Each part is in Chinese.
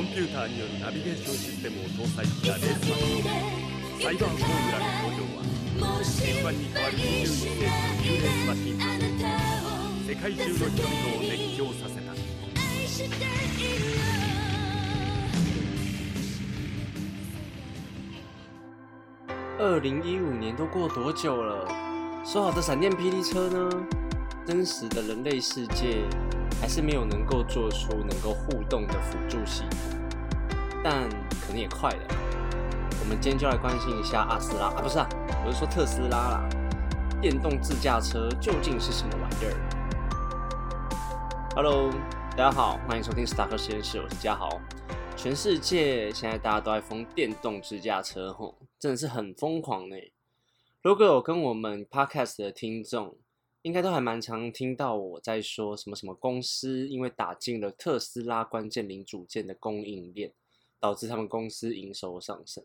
コンピューターによるナビゲーションシステムを搭載したレースマシンサイバーフォーミュラの登場は円盤に変わる21世紀のニューレースマシンとして世界中の人々を熱狂させた二零一五年都过多久了？说好的闪电霹雳车呢？真实的人类世界还是没有能够做出能够互动的辅助系统， 但可能也快了。我们今天就来关心一下阿斯拉啊，不是啊，我是说特斯拉啦。电动自驾车究竟是什么玩意儿？Hello，大家好，欢迎收听 Star 实验室，我是嘉豪。全世界现在大家都在疯电动自驾车，吼，真的是很疯狂呢。如果有跟我们 Podcast 的听众，应该都还蛮常听到我在说什么什么公司因为打进了特斯拉关键零组件的供应链，导致他们公司营收上升。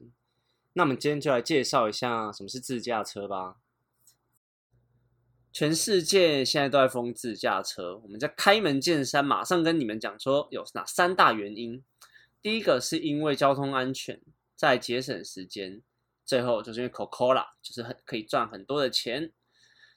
那我们今天就来介绍一下什么是自驾车吧。全世界现在都在封自驾车，我们在开门见山，马上跟你们讲说有哪三大原因。第一个是因为交通安全，在节省时间，最后就是因为 Coca-Cola 就是很可以赚很多的钱。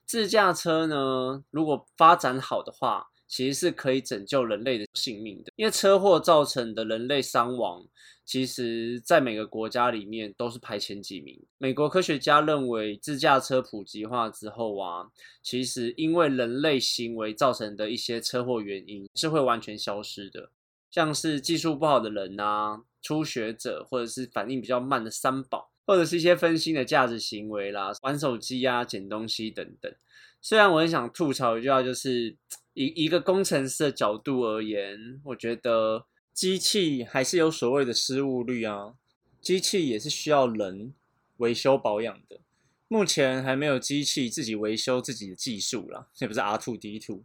自驾车呢，如果发展好的话，其实是可以拯救人类的性命的。因为车祸造成的人类伤亡，其实在每个国家里面都是排前几名。美国科学家认为，自驾车普及化之后啊，其实因为人类行为造成的一些车祸原因是会完全消失的。像是技术不好的人啊、初学者，或者是反应比较慢的三宝，或者是一些分心的价值行为啦，玩手机啊、捡东西等等。虽然我很想吐槽一句话，就是以一个工程师的角度而言，我觉得机器还是有所谓的失误率啊，机器也是需要人维修保养的。目前还没有机器自己维修自己的技术啦，也不是 R two D two。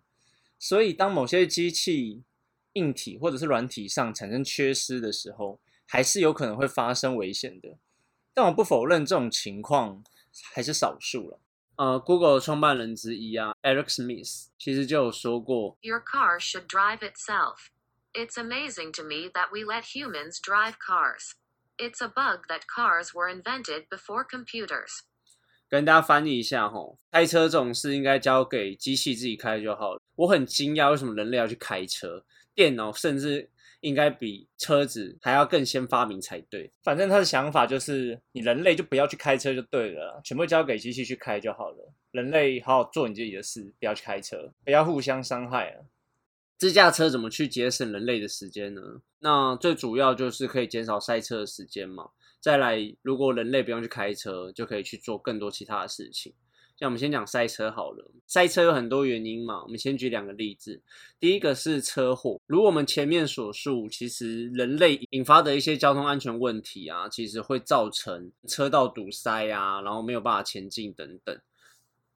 所以当某些机器硬体或者是软体上产生缺失的时候，还是有可能会发生危险的。但我不否认这种情况还是少数了。呃，Google 创办人之一啊，Eric Smith 其实就有说过，Your car should drive itself. It's amazing to me that we let humans drive cars. It's a bug that cars were invented before computers. 跟大家翻译一下吼，开车这种事应该交给机器自己开就好了。我很惊讶，为什么人类要去开车？电脑甚至应该比车子还要更先发明才对。反正他的想法就是，你人类就不要去开车就对了，全部交给机器去开就好了。人类好好做你自己的事，不要去开车，不要互相伤害啊。自驾车怎么去节省人类的时间呢？那最主要就是可以减少塞车的时间嘛。再来，如果人类不用去开车，就可以去做更多其他的事情。像我们先讲塞车好了，塞车有很多原因嘛。我们先举两个例子。第一个是车祸，如我们前面所述，其实人类引发的一些交通安全问题啊，其实会造成车道堵塞啊，然后没有办法前进等等。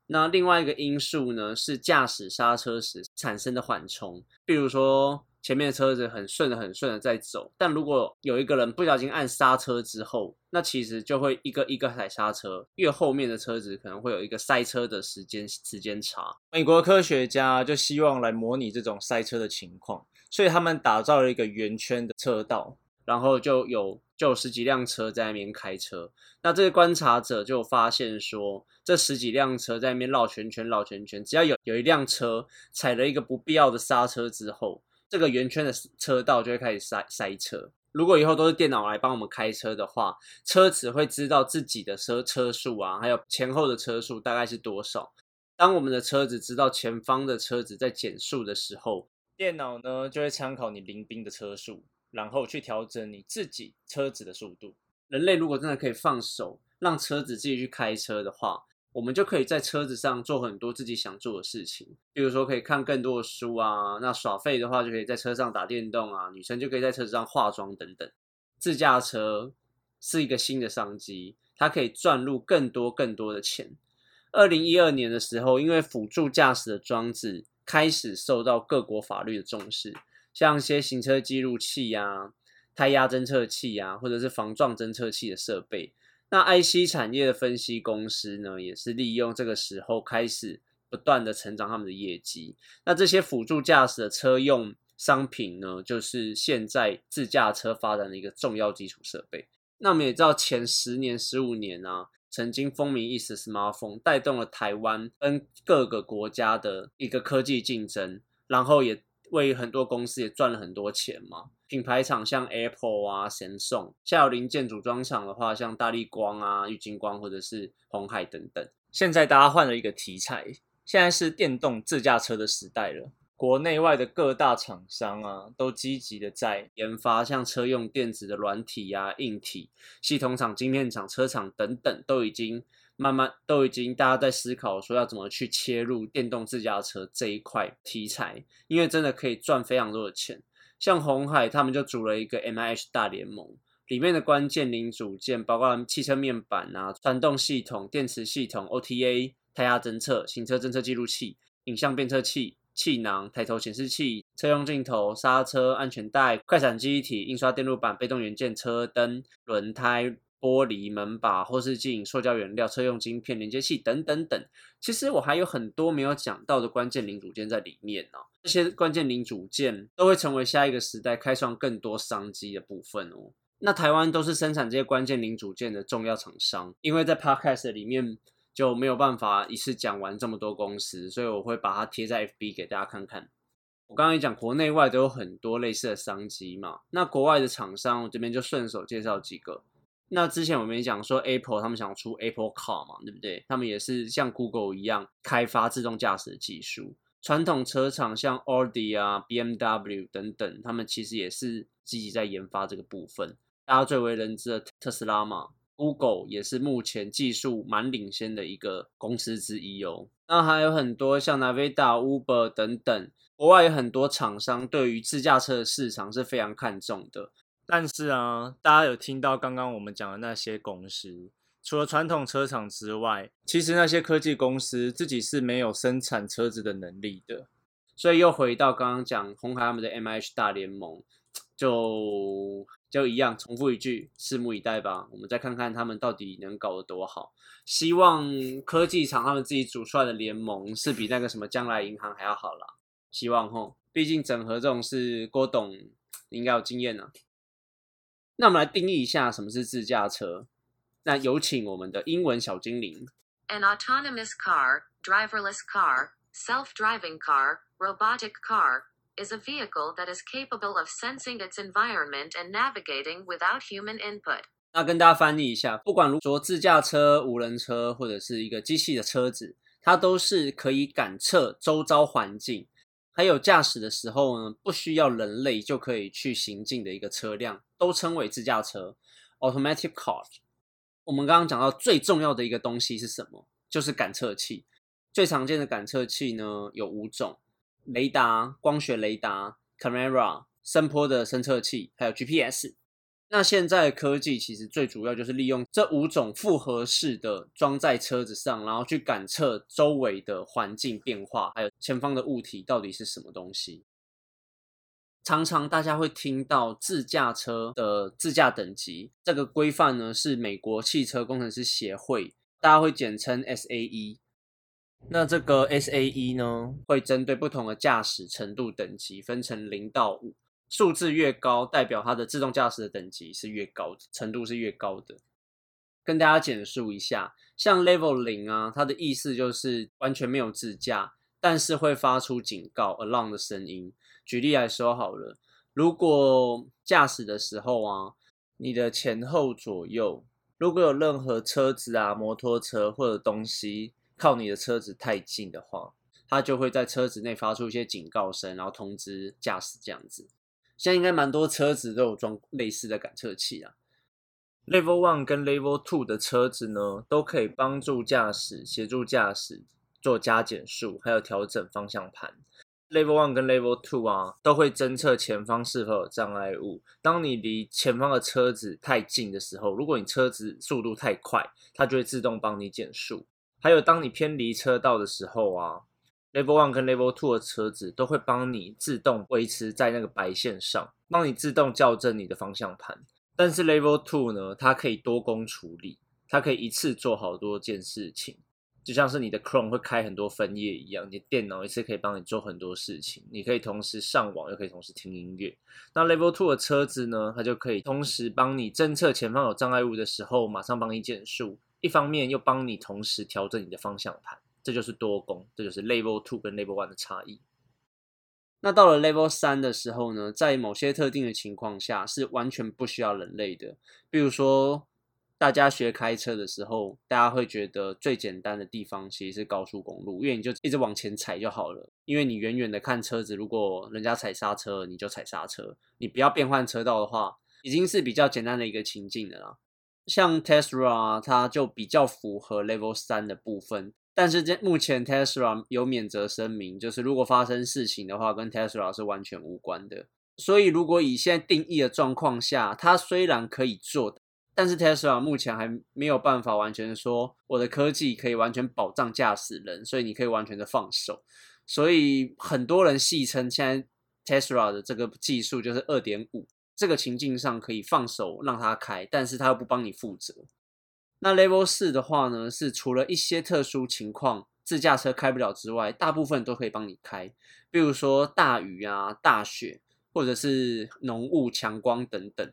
那另外一个因素呢，是驾驶刹车时产生的缓冲，比如说。前面的车子很顺的、很顺的在走，但如果有一个人不小心按刹车之后，那其实就会一个一个踩刹车，越后面的车子可能会有一个塞车的时间时间差。美国科学家就希望来模拟这种塞车的情况，所以他们打造了一个圆圈的车道，然后就有就有十几辆车在那边开车。那这些观察者就发现说，这十几辆车在那边绕圈圈、绕圈圈，只要有有一辆车踩了一个不必要的刹车之后。这个圆圈的车道就会开始塞塞车。如果以后都是电脑来帮我们开车的话，车子会知道自己的车车速啊，还有前后的车速大概是多少。当我们的车子知道前方的车子在减速的时候，电脑呢就会参考你临兵的车速，然后去调整你自己车子的速度。人类如果真的可以放手，让车子自己去开车的话，我们就可以在车子上做很多自己想做的事情，比如说可以看更多的书啊，那耍废的话就可以在车上打电动啊，女生就可以在车子上化妆等等。自驾车是一个新的商机，它可以赚入更多更多的钱。二零一二年的时候，因为辅助驾驶的装置开始受到各国法律的重视，像一些行车记录器啊、胎压侦测器啊，或者是防撞侦测器的设备。那 IC 产业的分析公司呢，也是利用这个时候开始不断的成长他们的业绩。那这些辅助驾驶的车用商品呢，就是现在自驾车发展的一个重要基础设备。那我们也知道，前十年、十五年啊，曾经风靡一时 smartphone，带动了台湾跟各个国家的一个科技竞争，然后也为很多公司也赚了很多钱嘛。品牌厂像 Apple 啊、神送，下游零件组装厂的话，像大力光啊、玉金光或者是红海等等。现在大家换了一个题材，现在是电动自驾车的时代了。国内外的各大厂商啊，都积极的在研发，像车用电子的软体啊、硬体、系统厂、晶片厂、车厂等等，都已经慢慢都已经大家在思考说要怎么去切入电动自驾车这一块题材，因为真的可以赚非常多的钱。像红海他们就组了一个 M I H 大联盟，里面的关键零组件包括汽车面板啊、传动系统、电池系统、O T A、胎压侦测、行车侦测记录器、影像变测器。气囊、抬头显示器、车用镜头、刹车、安全带、快闪记忆体、印刷电路板、被动元件、车灯、轮胎、玻璃门把、后视镜、塑胶原料、车用晶片、连接器等等等。其实我还有很多没有讲到的关键零组件在里面呢。这些关键零组件都会成为下一个时代开创更多商机的部分哦。那台湾都是生产这些关键零组件的重要厂商，因为在 Podcast 里面。就没有办法一次讲完这么多公司，所以我会把它贴在 FB 给大家看看。我刚刚也讲，国内外都有很多类似的商机嘛。那国外的厂商，我这边就顺手介绍几个。那之前我们也讲说，Apple 他们想出 Apple Car 嘛，对不对？他们也是像 Google 一样开发自动驾驶的技术。传统车厂像 Audi 啊、BMW 等等，他们其实也是积极在研发这个部分。大家最为人知的特斯拉嘛。Google 也是目前技术蛮领先的一个公司之一哦。那还有很多像 Navida、Uber 等等，国外有很多厂商对于自驾车的市场是非常看重的。但是啊，大家有听到刚刚我们讲的那些公司，除了传统车厂之外，其实那些科技公司自己是没有生产车子的能力的。所以又回到刚刚讲红海他们的 MH 大联盟。就就一样，重复一句，拭目以待吧。我们再看看他们到底能搞得多好。希望科技厂他们自己组出来的联盟是比那个什么将来银行还要好啦。希望吼，毕竟整合这种事，郭董应该有经验呢。那我们来定义一下什么是自驾车。那有请我们的英文小精灵。An autonomous car, driverless car, self-driving car, robotic car. is a vehicle that is capable of sensing its environment and navigating without human input. 那跟大家翻译一下，不管如说自驾车、无人车或者是一个机器的车子，它都是可以感测周遭环境，还有驾驶的时候呢，不需要人类就可以去行进的一个车辆，都称为自驾车 （automatic car）。我们刚刚讲到最重要的一个东西是什么？就是感测器。最常见的感测器呢有五种。雷达、光学雷达、camera、声波的侦测器，还有 GPS。那现在科技其实最主要就是利用这五种复合式的装在车子上，然后去感测周围的环境变化，还有前方的物体到底是什么东西。常常大家会听到自驾车的自驾等级，这个规范呢是美国汽车工程师协会，大家会简称 SAE。那这个 S A E 呢，会针对不同的驾驶程度等级分成零到五，数字越高，代表它的自动驾驶的等级是越高的，程度是越高的。跟大家简述一下，像 Level 零啊，它的意思就是完全没有自驾，但是会发出警告 alarm 的声音。举例来说好了，如果驾驶的时候啊，你的前后左右如果有任何车子啊、摩托车或者东西。靠你的车子太近的话，它就会在车子内发出一些警告声，然后通知驾驶这样子。现在应该蛮多车子都有装类似的感测器啊。Level One 跟 Level Two 的车子呢，都可以帮助驾驶、协助驾驶做加减速，还有调整方向盘。Level One 跟 Level Two 啊，都会侦测前方是否有障碍物。当你离前方的车子太近的时候，如果你车子速度太快，它就会自动帮你减速。还有，当你偏离车道的时候啊，Level One 跟 Level Two 的车子都会帮你自动维持在那个白线上，帮你自动校正你的方向盘。但是 Level Two 呢，它可以多工处理，它可以一次做好多件事情。就像是你的 Chrome 会开很多分页一样，你的电脑一次可以帮你做很多事情，你可以同时上网，又可以同时听音乐。那 Level Two 的车子呢，它就可以同时帮你侦测前方有障碍物的时候，马上帮你减速，一方面又帮你同时调整你的方向盘，这就是多功，这就是 Level Two 跟 Level One 的差异。那到了 Level 三的时候呢，在某些特定的情况下是完全不需要人类的，比如说。大家学开车的时候，大家会觉得最简单的地方其实是高速公路，因为你就一直往前踩就好了。因为你远远的看车子，如果人家踩刹车，你就踩刹车，你不要变换车道的话，已经是比较简单的一个情境了啦。像 Tesla，它就比较符合 Level 三的部分，但是这目前 Tesla 有免责声明，就是如果发生事情的话，跟 Tesla 是完全无关的。所以如果以现在定义的状况下，它虽然可以做。但是 Tesla 目前还没有办法完全说我的科技可以完全保障驾驶人，所以你可以完全的放手。所以很多人戏称现在 Tesla 的这个技术就是二点五，这个情境上可以放手让它开，但是它又不帮你负责。那 Level 四的话呢，是除了一些特殊情况自驾车开不了之外，大部分都可以帮你开，比如说大雨啊、大雪，或者是浓雾、强光等等。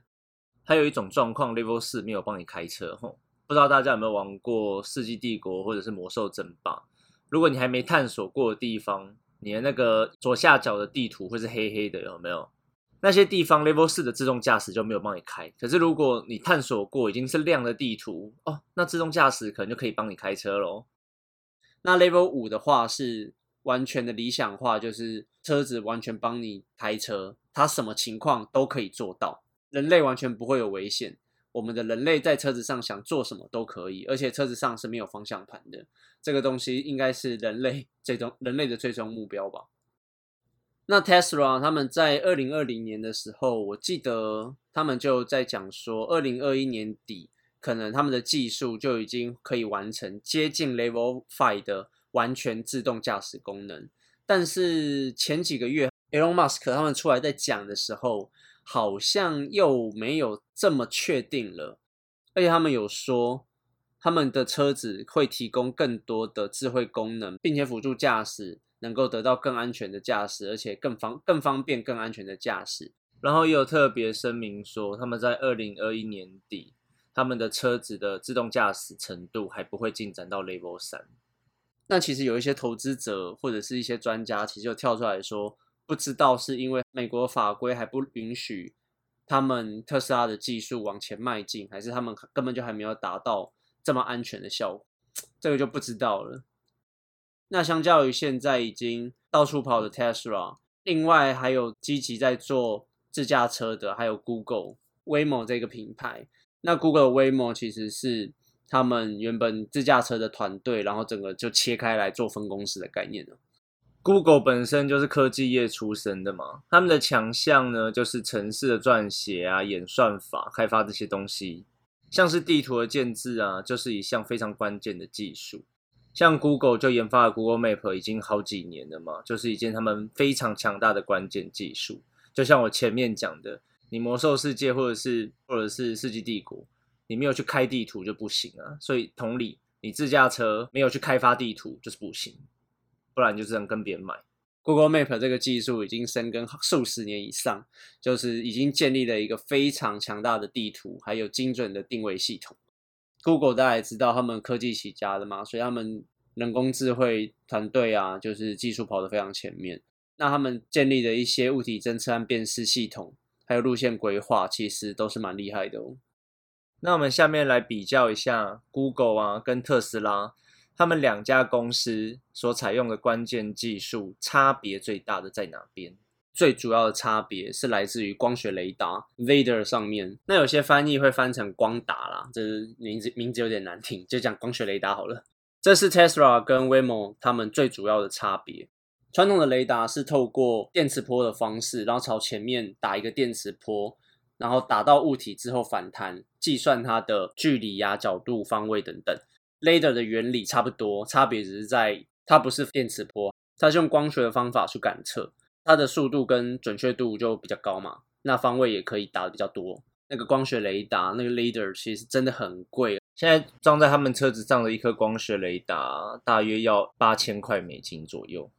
还有一种状况，Level 四没有帮你开车吼，不知道大家有没有玩过《世纪帝国》或者是《魔兽争霸》？如果你还没探索过的地方，你的那个左下角的地图会是黑黑的，有没有？那些地方 Level 四的自动驾驶就没有帮你开。可是如果你探索过已经是亮的地图哦，那自动驾驶可能就可以帮你开车喽。那 Level 五的话是完全的理想化，就是车子完全帮你开车，它什么情况都可以做到。人类完全不会有危险，我们的人类在车子上想做什么都可以，而且车子上是没有方向盘的。这个东西应该是人类最终人类的最终目标吧？那 Tesla 他们在二零二零年的时候，我记得他们就在讲说，二零二一年底可能他们的技术就已经可以完成接近 Level Five 的完全自动驾驶功能。但是前几个月，Elon Musk 他们出来在讲的时候。好像又没有这么确定了，而且他们有说，他们的车子会提供更多的智慧功能，并且辅助驾驶能够得到更安全的驾驶，而且更方更方便、更安全的驾驶。然后也有特别声明说，他们在二零二一年底，他们的车子的自动驾驶程度还不会进展到 Level 三。那其实有一些投资者或者是一些专家，其实就跳出来说。不知道是因为美国法规还不允许他们特斯拉的技术往前迈进，还是他们根本就还没有达到这么安全的效果，这个就不知道了。那相较于现在已经到处跑的 Tesla，另外还有积极在做自驾车的，还有 Google Waymo 这个品牌。那 Google Waymo 其实是他们原本自驾车的团队，然后整个就切开来做分公司的概念了。Google 本身就是科技业出身的嘛，他们的强项呢就是城市的撰写啊、演算法、开发这些东西，像是地图的建制啊，就是一项非常关键的技术。像 Google 就研发了 Google Map 已经好几年了嘛，就是一件他们非常强大的关键技术。就像我前面讲的，你魔兽世界或者是或者是世纪帝国，你没有去开地图就不行啊。所以同理，你自驾车没有去开发地图就是不行。不然就只能跟别人买。Google Map 这个技术已经深耕数十年以上，就是已经建立了一个非常强大的地图，还有精准的定位系统。Google 大家也知道，他们科技起家的嘛，所以他们人工智慧团队啊，就是技术跑得非常前面。那他们建立的一些物体侦测和辨识系统，还有路线规划，其实都是蛮厉害的哦。那我们下面来比较一下 Google 啊，跟特斯拉。他们两家公司所采用的关键技术差别最大的在哪边？最主要的差别是来自于光学雷达 （Vader） 上面。那有些翻译会翻成光达啦，这名字名字有点难听，就讲光学雷达好了。这是 Tesla 跟 Waymo 他们最主要的差别。传统的雷达是透过电磁波的方式，然后朝前面打一个电磁波，然后打到物体之后反弹，计算它的距离呀、角度、方位等等。Laser 的原理差不多，差别只是在它不是电磁波，它是用光学的方法去感测，它的速度跟准确度就比较高嘛，那方位也可以打的比较多。那个光学雷达，那个 l a d e r 其实真的很贵，现在装在他们车子上的一颗光学雷达，大约要八千块美金左右。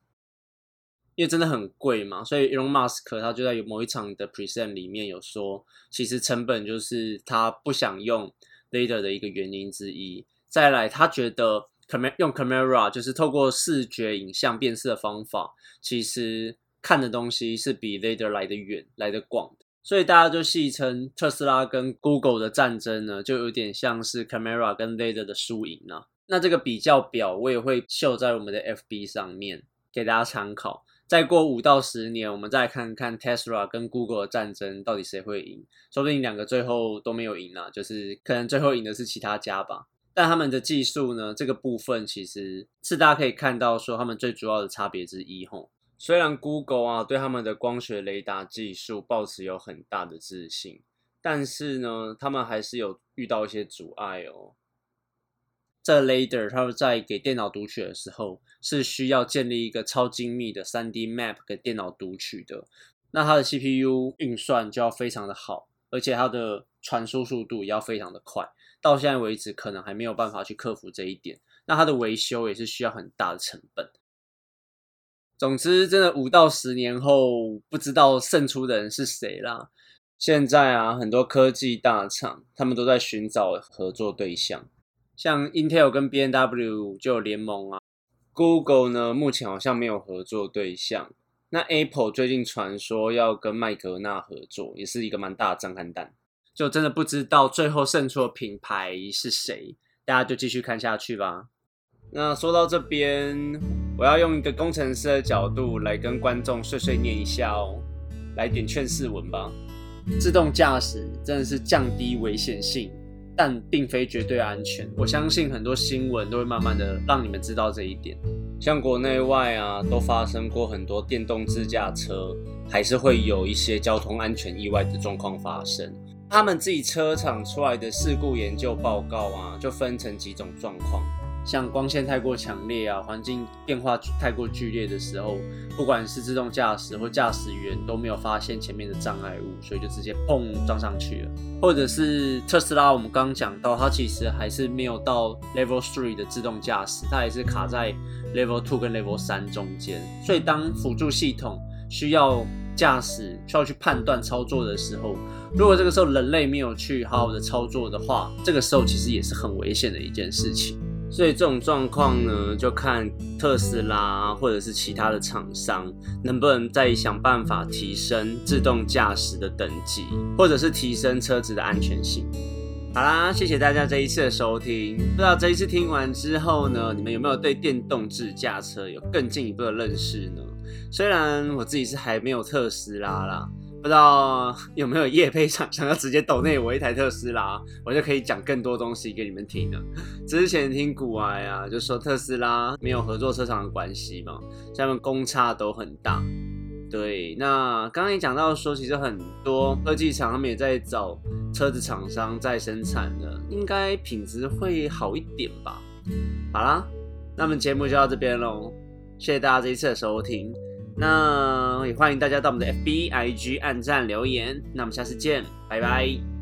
因为真的很贵嘛，所以 Elon Musk 他就在某一场的 present 里面有说，其实成本就是他不想用 l a d e r 的一个原因之一。再来，他觉得 cam 用 camera 就是透过视觉影像辨识的方法，其实看的东西是比 laser 来的远、来的广。所以大家就戏称特斯拉跟 Google 的战争呢，就有点像是 camera 跟 laser 的输赢啊。那这个比较表我也会秀在我们的 FB 上面给大家参考。再过五到十年，我们再看看 Tesla 跟 Google 的战争到底谁会赢？说不定两个最后都没有赢啊，就是可能最后赢的是其他家吧。但他们的技术呢，这个部分其实是大家可以看到说他们最主要的差别之一吼。虽然 Google 啊对他们的光学雷达技术抱持有很大的自信，但是呢，他们还是有遇到一些阻碍哦。这 laser 它在给电脑读取的时候，是需要建立一个超精密的 3D map 给电脑读取的。那它的 CPU 运算就要非常的好，而且它的传输速度也要非常的快。到现在为止，可能还没有办法去克服这一点。那它的维修也是需要很大的成本。总之，真的五到十年后，不知道胜出的人是谁啦。现在啊，很多科技大厂他们都在寻找合作对象。像 Intel 跟 B N W 就有联盟啊，Google 呢目前好像没有合作对象。那 Apple 最近传说要跟麦格纳合作，也是一个蛮大的震撼弹。就真的不知道最后胜出的品牌是谁，大家就继续看下去吧。那说到这边，我要用一个工程师的角度来跟观众碎碎念一下哦，来点劝世文吧。自动驾驶真的是降低危险性。但并非绝对安全，我相信很多新闻都会慢慢的让你们知道这一点。像国内外啊，都发生过很多电动自驾车，还是会有一些交通安全意外的状况发生。他们自己车厂出来的事故研究报告啊，就分成几种状况。像光线太过强烈啊，环境变化太过剧烈的时候，不管是自动驾驶或驾驶员都没有发现前面的障碍物，所以就直接砰撞上去了。或者是特斯拉，我们刚刚讲到，它其实还是没有到 Level Three 的自动驾驶，它还是卡在 Level Two 跟 Level 三中间。所以当辅助系统需要驾驶需要去判断操作的时候，如果这个时候人类没有去好好的操作的话，这个时候其实也是很危险的一件事情。所以这种状况呢，就看特斯拉或者是其他的厂商能不能再想办法提升自动驾驶的等级，或者是提升车子的安全性。好啦，谢谢大家这一次的收听。不知道这一次听完之后呢，你们有没有对电动自驾车有更进一步的认识呢？虽然我自己是还没有特斯拉啦。不知道有没有业配厂想要直接抖内我一台特斯拉，我就可以讲更多东西给你们听了。之前听古埃啊，就说特斯拉没有合作车厂的关系嘛，他们公差都很大。对，那刚刚也讲到说，其实很多科技厂他们也在找车子厂商在生产的，应该品质会好一点吧。好啦，那么节目就到这边喽，谢谢大家这一次的收听。那也欢迎大家到我们的 FB、IG 按赞留言，那我们下次见，拜拜。